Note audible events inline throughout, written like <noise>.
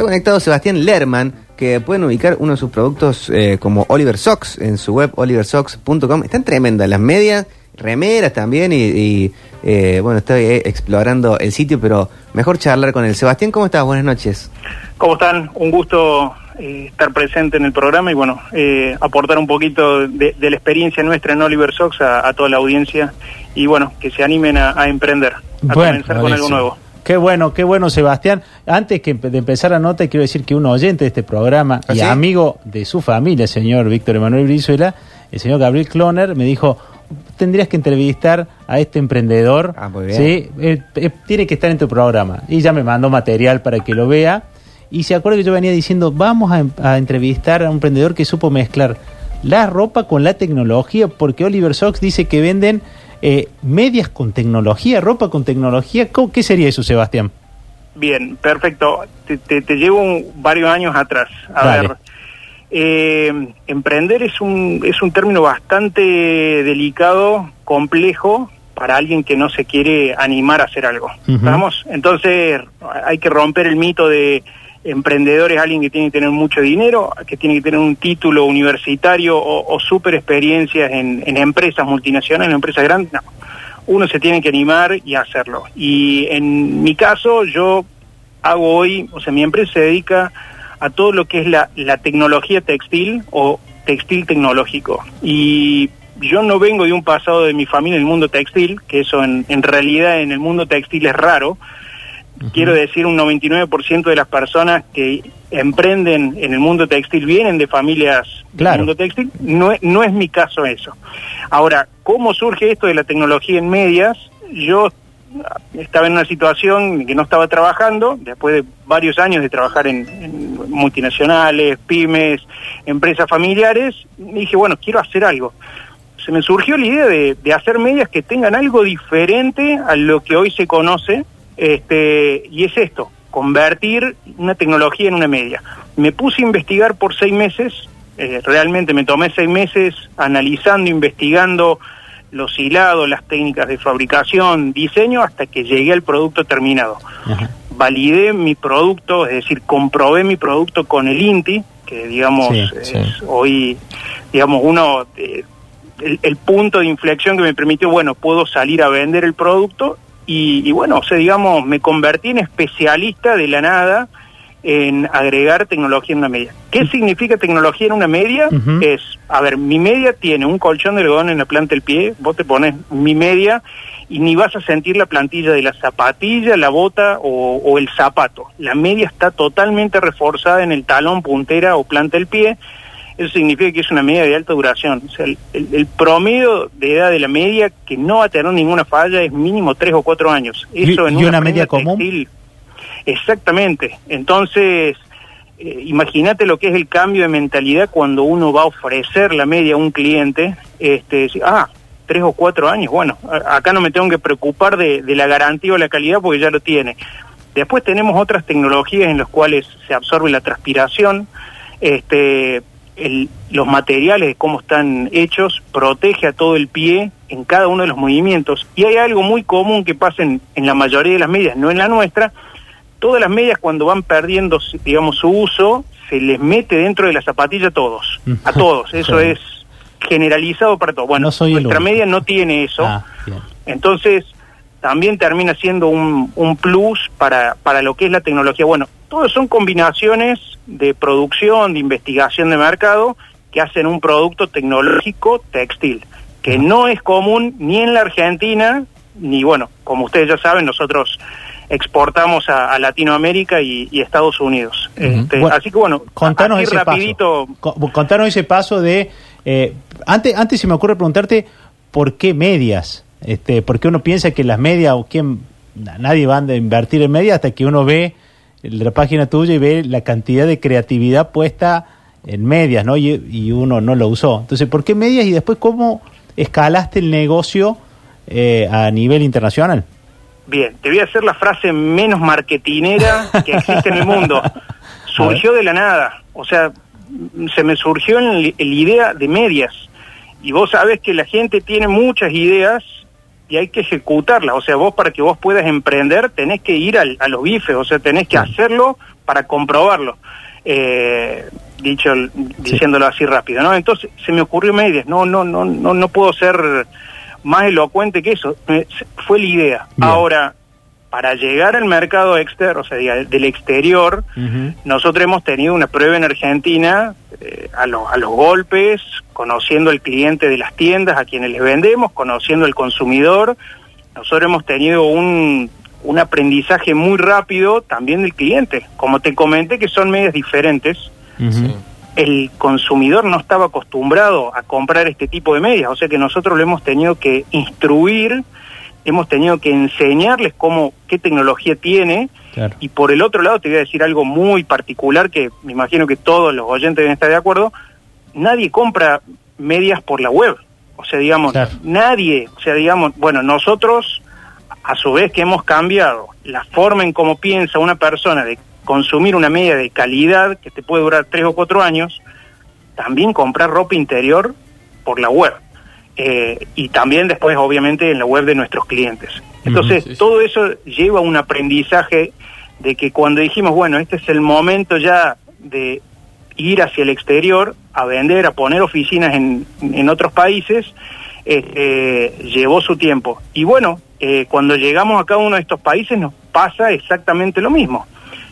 Está conectado Sebastián Lerman, que pueden ubicar uno de sus productos eh, como Oliver Socks en su web oliversocks.com. Están tremendas las medias, remeras también y, y, eh, bueno, estoy eh, explorando el sitio, pero mejor charlar con él. Sebastián, ¿cómo estás? Buenas noches. ¿Cómo están? Un gusto eh, estar presente en el programa y bueno, eh, aportar un poquito de, de la experiencia nuestra en Oliver Socks a, a toda la audiencia y bueno, que se animen a, a emprender, a Bueno, comenzar con algo nuevo. Qué bueno, qué bueno, Sebastián. Antes que de empezar la nota, quiero decir que un oyente de este programa ¿Ah, y sí? amigo de su familia, el señor Víctor Emanuel Brizuela, el señor Gabriel Cloner, me dijo, tendrías que entrevistar a este emprendedor. Ah, muy bien. Sí, Eh, eh, tiene que estar en tu programa. Y ya me mandó material para que lo vea. Y se acuerda que yo venía diciendo, vamos a, em- a entrevistar a un emprendedor que supo mezclar la ropa con la tecnología, porque Oliver Socks dice que venden eh, medias con tecnología, ropa con tecnología. ¿Cómo- ¿Qué sería eso, Sebastián? Bien, perfecto. Te, te- te llevo un- varios años atrás. A Dale. ver, eh, emprender es un, es un término bastante delicado, complejo, para alguien que no se quiere animar a hacer algo. ¿Vamos? Entonces hay que romper el mito de emprendedor es alguien que tiene que tener mucho dinero, que tiene que tener un título universitario o, o super experiencias en, empresas multinacionales, en empresas grandes. No, uno se tiene que animar y hacerlo. Y en mi caso, yo hago hoy, o sea, mi empresa se dedica a todo lo que es la, la tecnología textil o textil tecnológico. Y yo no vengo de un pasado de mi familia en el mundo textil, que eso en, en realidad en el mundo textil es raro. Quiero decir, un 99% de las personas que emprenden en el mundo textil vienen de familias Claro. del mundo textil. No, es- no es mi caso eso. Ahora, ¿cómo surge esto de la tecnología en medias? Yo estaba en una situación que no estaba trabajando, después de varios años de trabajar en, en multinacionales, pymes, empresas familiares, dije, bueno, quiero hacer algo. Se me surgió la idea de, de hacer medias que tengan algo diferente a lo que hoy se conoce, este, y es esto, convertir una tecnología en una media. Me puse a investigar por seis meses, eh, realmente me tomé seis meses analizando, investigando los hilados, las técnicas de fabricación, diseño, hasta que llegué al producto terminado. Ajá. Validé mi producto, es decir, comprobé mi producto con el INTI, que digamos Sí, es sí. hoy, digamos, uno, eh, el, el punto de inflexión que me permitió, bueno, puedo salir a vender el producto y, y bueno, o sea, digamos, me convertí en especialista de la nada en agregar tecnología en una media. ¿Qué significa tecnología en una media? Es, a ver, mi media tiene un colchón de algodón en la planta del pie, vos te pones mi media y ni vas a sentir la plantilla de la zapatilla, la bota o, o el zapato. La media está totalmente reforzada en el talón, puntera o planta del pie. Eso significa que es una media de alta duración. O sea, el, promedio de edad de la media que no va a tener ninguna falla es mínimo tres o cuatro años. ¿Y- Eso en y una prenda media común? textil, Exactamente. Entonces, eh, imagínate lo que es el cambio de mentalidad cuando uno va a ofrecer la media a un cliente. Este, ah, tres o cuatro años, bueno, acá no me tengo que preocupar de, de la garantía o la calidad porque ya lo tiene. Después tenemos otras tecnologías en las cuales se absorbe la transpiración, este, el- los materiales, cómo están hechos, protege a todo el pie en cada uno de los movimientos. Y hay algo muy común que pasa en, en la mayoría de las medias, no en la nuestra. Todas las medias cuando van perdiendo, digamos, su uso, se les mete dentro de la zapatilla a todos, a todos. <laughs> Eso Sí. es generalizado para todos. Bueno, No soy nuestra media no tiene eso. Ah. Entonces, también termina siendo un, un plus para, para lo que es la tecnología. Bueno, todos son combinaciones de producción, de investigación de mercado, que hacen un producto tecnológico textil, que no es común ni en la Argentina, ni bueno, como ustedes ya saben, nosotros exportamos a, a Latinoamérica y, y Estados Unidos. Este, Bueno, así que bueno, Contanos así ese rapidito, paso. Co- Contanos ese paso de... eh, antes, antes se me ocurre preguntarte por qué medias. Este, porque uno piensa que las medias o quién... na- Nadie va a invertir en medias hasta que uno ve la página tuya y ve la cantidad de creatividad puesta en medias, ¿no? Y, y uno no lo usó. Entonces, ¿por qué medias y después cómo escalaste el negocio eh, a nivel internacional? Bien, te voy a hacer la frase menos marketinera que existe en el mundo. <laughs> Surgió de la nada. O sea, se me surgió en la idea de medias. Y vos sabés que la gente tiene muchas ideas y hay que ejecutarlas. O sea, vos para que vos puedas emprender tenés que ir al- a los bifes, o sea, tenés que hacerlo para comprobarlo. Eh, dicho diciéndolo así rápido, ¿no? Entonces se me ocurrió medias, no no no no no puedo ser más elocuente que eso, fue la idea. Ahora para llegar al mercado externo, o sea, del exterior, nosotros hemos tenido una prueba en Argentina eh, a, a los golpes, conociendo al cliente de las tiendas a quienes les vendemos, conociendo al consumidor. Nosotros hemos tenido un, un aprendizaje muy rápido también del cliente. Como te comenté que son medias diferentes, el consumidor no estaba acostumbrado a comprar este tipo de medias, o sea que nosotros lo hemos tenido que instruir hemos tenido que enseñarles cómo, qué tecnología tiene. Y por el otro lado te voy a decir algo muy particular que me imagino que todos los oyentes deben estar de acuerdo. Nadie compra medias por la web. O sea, digamos, nadie, o sea, digamos, bueno, nosotros a su vez que hemos cambiado la forma en cómo piensa una persona de consumir una media de calidad que te puede durar tres o cuatro años, también comprar ropa interior por la web. Eh, y también después obviamente en la web de nuestros clientes. Entonces, todo eso lleva a un aprendizaje de que cuando dijimos, bueno, este es el momento ya de ir hacia el exterior, a vender, a poner oficinas en, en otros países, este, llevó su tiempo. Y bueno, eh, cuando llegamos a cada uno de estos países nos pasa exactamente lo mismo.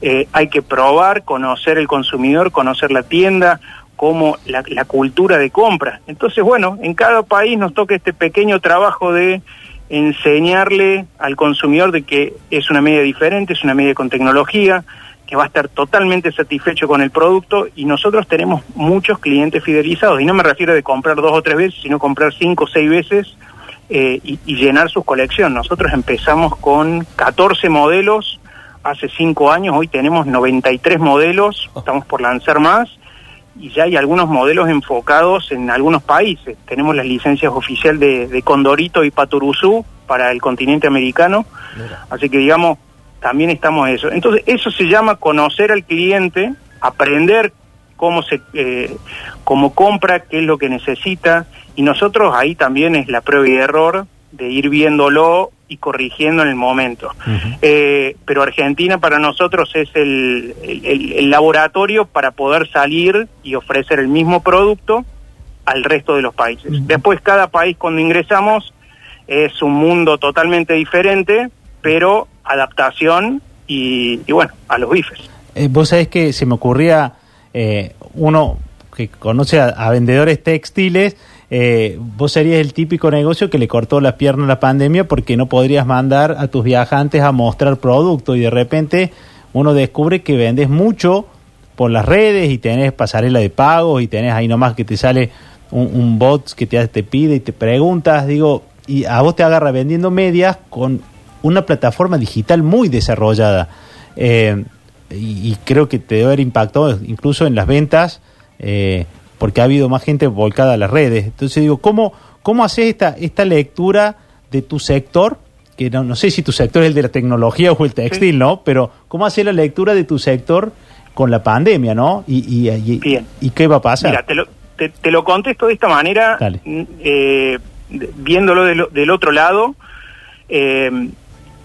Eh, hay que probar, conocer el consumidor, conocer la tienda, como la, cultura de compra. Entonces, bueno, en cada país nos toca este pequeño trabajo de enseñarle al consumidor de que es una media diferente, es una media con tecnología, que va a estar totalmente satisfecho con el producto y nosotros tenemos muchos clientes fidelizados y no me refiero de comprar dos o tres veces, sino comprar cinco o seis veces eh, y, y, llenar su colección. Nosotros empezamos con 14 modelos hace cinco años, hoy tenemos 93 modelos, estamos por lanzar más y ya hay algunos modelos enfocados en algunos países. Tenemos las licencias oficiales de, Condorito y Paturuzú para el continente americano, así que digamos, también estamos eso. Entonces, eso se llama conocer al cliente, aprender cómo se eh, cómo compra, qué es lo que necesita, y nosotros ahí también es la prueba y error de ir viéndolo y corrigiendo en el momento. Eh, pero Argentina para nosotros es el, el, laboratorio para poder salir y ofrecer el mismo producto al resto de los países. Después cada país cuando ingresamos es un mundo totalmente diferente, pero adaptación y, bueno, a los bifes. Eh, vos sabés que se me ocurría eh, uno que conoce a vendedores textiles, eh, vos serías el típico negocio que le cortó las piernas a la pandemia porque no podrías mandar a tus viajantes a mostrar producto y de repente uno descubre que vendes mucho por las redes y tenés pasarela de pagos y tenés ahí nomás que te sale un, bot que te, te pide y te preguntas, digo, y a vos te agarra vendiendo medias con una plataforma digital muy desarrollada. Eh, y, creo que te debe haber impactado incluso en las ventas. Eh, porque ha habido más gente volcada a las redes. Entonces digo, ¿cómo, cómo haces esta, esta lectura de tu sector? Que no, no sé si tu sector es el de la tecnología o el textil, ¿no? Pero ¿cómo haces la lectura de tu sector con la pandemia, ¿no? Y, y, y, qué va a pasar? Mira, te lo, te, lo contesto de esta manera, eh, viéndolo del otro lado. Eh,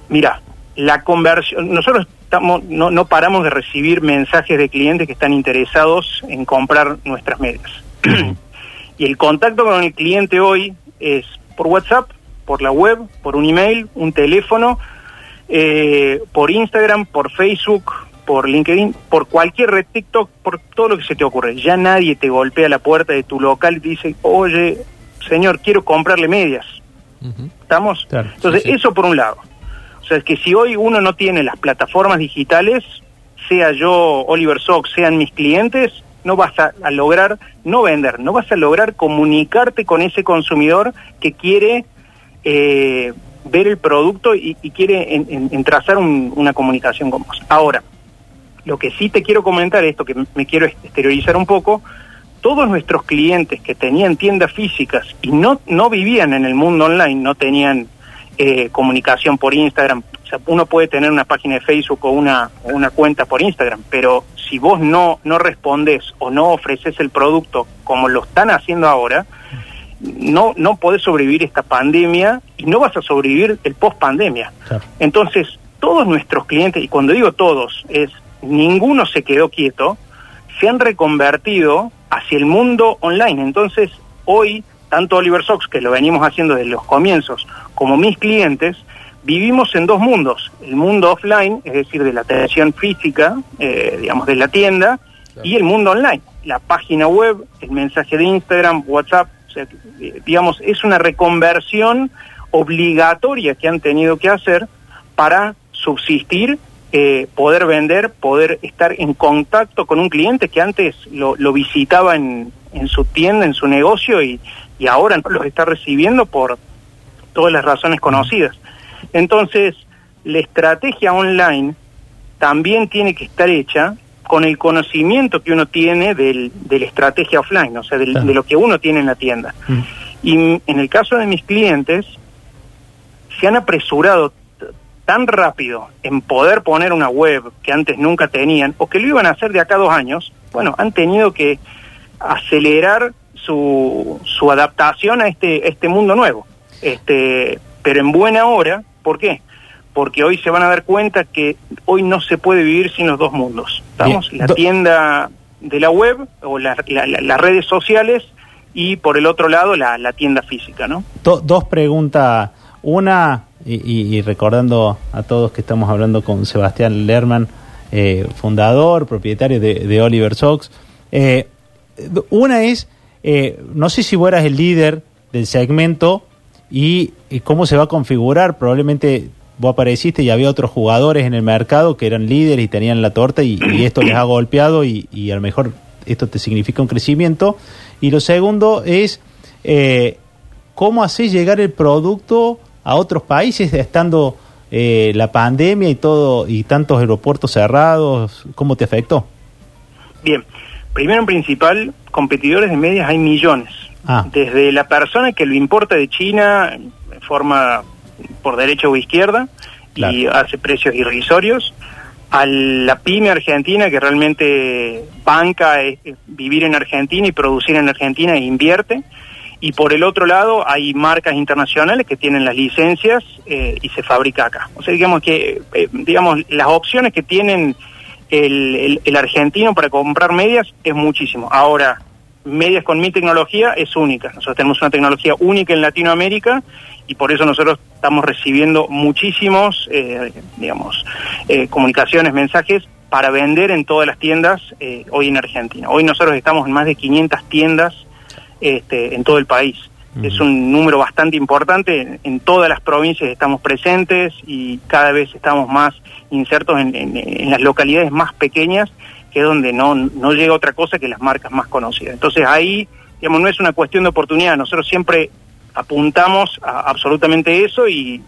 mira, la conversión, nosotros no, no paramos de recibir mensajes de clientes que están interesados en comprar nuestras medias. <clears throat> y el contacto con el cliente hoy es por WhatsApp, por la web, por un email, un teléfono, eh, por Instagram, por Facebook, por LinkedIn, por cualquier red TikTok, por todo lo que se te ocurre. Ya nadie te golpea la puerta de tu local y te dice, oye, señor, quiero comprarle medias. ¿Estamos? Entonces, eso por un lado. O sea, es que si hoy uno no tiene las plataformas digitales, sea yo Oliver Sox, sean mis clientes, no vas a, lograr no vender, no vas a lograr comunicarte con ese consumidor que quiere eh, ver el producto y, quiere en, trazar una comunicación con vos. Ahora, lo que sí te quiero comentar, esto que me quiero exteriorizar un poco, todos nuestros clientes que tenían tiendas físicas y no, no vivían en el mundo online, no tenían eh, comunicación por Instagram. O sea, uno puede tener una página de Facebook o una, una cuenta por Instagram, pero si vos no, no respondes o no ofreces el producto como lo están haciendo ahora, no, no podés sobrevivir esta pandemia y no vas a sobrevivir el post pandemia. Entonces, todos nuestros clientes, y cuando digo todos, es ninguno se quedó quieto, se han reconvertido hacia el mundo online. Entonces, hoy, tanto Oliver Sox, que lo venimos haciendo desde los comienzos, como mis clientes, vivimos en dos mundos. El mundo offline, es decir, de la atención física, eh, digamos, de la tienda, y el mundo online. La página web, el mensaje de Instagram, WhatsApp, o sea, eh, digamos, es una reconversión obligatoria que han tenido que hacer para subsistir, eh, poder vender, poder estar en contacto con un cliente que antes lo, lo visitaba en, en, su tienda, en su negocio y, y ahora no los está recibiendo por todas las razones conocidas. Entonces, la estrategia online también tiene que estar hecha con el conocimiento que uno tiene del, de la estrategia offline, o sea, del, de lo que uno tiene en la tienda. Mm. Y en el caso de mis clientes, se han apresurado tan rápido en poder poner una web que antes nunca tenían, o que lo iban a hacer de acá a dos años, bueno, han tenido que acelerar su, su adaptación a este, este mundo nuevo. Este, pero en buena hora, ¿por qué? Porque hoy se van a dar cuenta que hoy no se puede vivir sin los dos mundos. ¿Estamos? La tienda de la web o la, la, las redes sociales y por el otro lado la, la tienda física, ¿no? Do, dos preguntas. Una, y, y, recordando a todos que estamos hablando con Sebastián Lerman, eh, fundador, propietario de, de Oliver Sox. Eh, una es, eh, no sé si vos eras el líder del segmento y, y, cómo se va a configurar. Probablemente vos apareciste y había otros jugadores en el mercado que eran líderes y tenían la torta y, y esto les ha <clears throat> golpeado y, y, a lo mejor esto te significa un crecimiento. Y lo segundo es, eh, ¿cómo haces llegar el producto a otros países estando eh, la pandemia y todo y tantos aeropuertos cerrados? ¿Cómo te afectó? Bien, primero en principal, competidores de medias hay millones. Ah. Desde la persona que lo importa de China en forma por derecha o izquierda claro. y hace precios irrisorios, a la pyme argentina que realmente banca eh, vivir en Argentina y producir en Argentina e invierte, y por el otro lado hay marcas internacionales que tienen las licencias eh, y se fabrica acá. O sea, digamos que, eh, digamos, las opciones que tienen el, el, el, argentino para comprar medias es muchísimo. Ahora, medias con mi tecnología es única. Nosotros tenemos una tecnología única en Latinoamérica y por eso nosotros estamos recibiendo muchísimos, eh, digamos, eh, comunicaciones, mensajes para vender en todas las tiendas eh, hoy en Argentina. Hoy nosotros estamos en más de 500 tiendas este, en todo el país. Es un número bastante importante, en, todas las provincias estamos presentes y cada vez estamos más insertos en, en, en las localidades más pequeñas, que es donde no, no llega otra cosa que las marcas más conocidas. Entonces ahí, digamos, no es una cuestión de oportunidad, nosotros siempre apuntamos a absolutamente eso y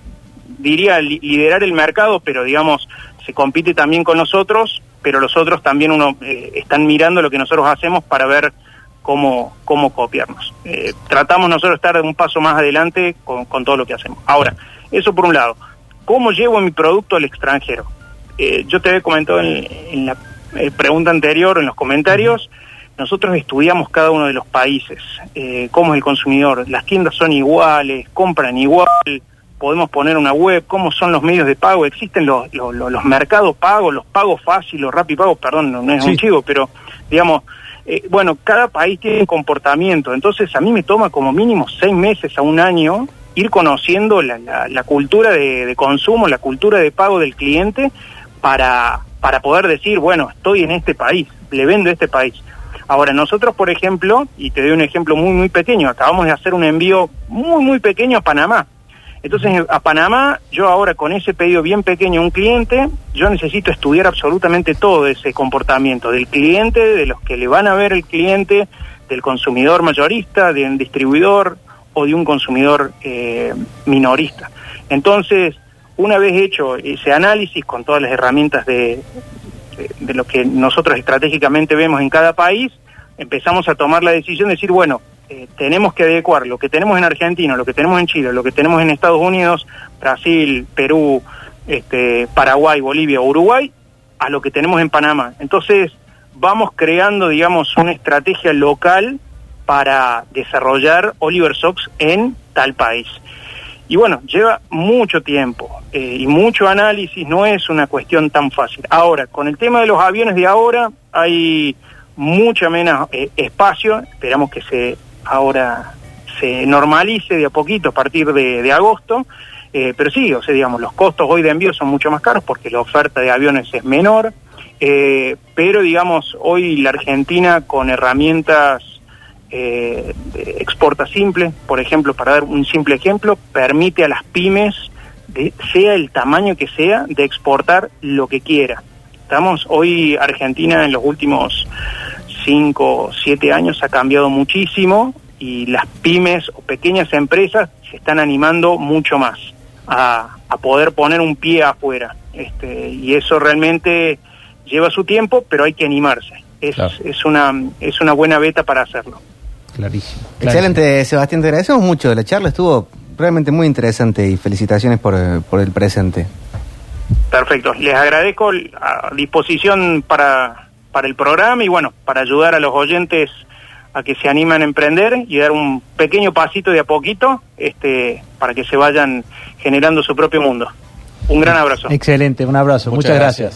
diría li liderar el mercado, pero digamos, se compite también con nosotros, pero los otros también uno eh, están mirando lo que nosotros hacemos para ver cómo, cómo copiarnos. Eh, tratamos nosotros de estar un paso más adelante con, con, todo lo que hacemos. Ahora, eso por un lado. ¿Cómo llevo mi producto al extranjero? Eh, yo te había comentado en, en la eh, pregunta anterior, en los comentarios, nosotros estudiamos cada uno de los países, cómo es el consumidor, las tiendas son iguales, compran igual, podemos poner una web, cómo son los medios de pago, existen los, los, los mercados pagos, los pagos fáciles, los pagos, perdón, no, no es sí. un chivo, pero digamos, eh, bueno, cada país tiene un comportamiento, entonces a mí me toma como mínimo seis meses a un año ir conociendo la, la, la cultura de, consumo, la cultura de pago del cliente para, para poder decir, bueno, estoy en este país, le vendo este país. Ahora, nosotros, por ejemplo, y te doy un ejemplo muy, muy pequeño, acabamos de hacer un envío muy, muy pequeño a Panamá. Entonces, a Panamá, yo ahora con ese pedido bien pequeño un cliente, yo necesito estudiar absolutamente todo ese comportamiento del cliente, de los que le van a ver el cliente, del consumidor mayorista, del distribuidor o de un consumidor eh, minorista. Entonces, una vez hecho ese análisis con todas las herramientas de, de, de, lo que nosotros estratégicamente vemos en cada país, empezamos a tomar la decisión de decir, bueno, eh, tenemos que adecuar lo que tenemos en Argentina, lo que tenemos en Chile, lo que tenemos en Estados Unidos, Brasil, Perú, este, Paraguay, Bolivia, Uruguay, a lo que tenemos en Panamá. Entonces, vamos creando, digamos, una estrategia local para desarrollar Oliver Sox en tal país. Y bueno, lleva mucho tiempo eh, y mucho análisis, no es una cuestión tan fácil. Ahora, con el tema de los aviones de ahora, hay mucho menos eh, espacio, esperamos que se ahora se normalice de a poquito a partir de, agosto, eh, pero sí, o sea, digamos, los costos hoy de envío son mucho más caros porque la oferta de aviones es menor, eh, pero digamos, hoy la Argentina con herramientas eh, exporta simple, por ejemplo, para dar un simple ejemplo, permite a las pymes, sea el tamaño que sea, de exportar lo que quiera. Estamos hoy Argentina en los últimos 5, 7 años ha cambiado muchísimo y las pymes o pequeñas empresas se están animando mucho más a, a poder poner un pie afuera. Este, y eso realmente lleva su tiempo, pero hay que animarse. Es, Claro. es, una, es una buena beta para hacerlo. Clarísimo. Excelente, Sebastián, te agradecemos mucho. La charla estuvo realmente muy interesante y felicitaciones por, por el presente. Perfecto. Les agradezco a disposición para, para el programa y bueno, para ayudar a los oyentes a que se animen a emprender y dar un pequeño pasito de a poquito este, para que se vayan generando su propio mundo. Un gran abrazo. Excelente, un abrazo. Muchas Muchas, gracias.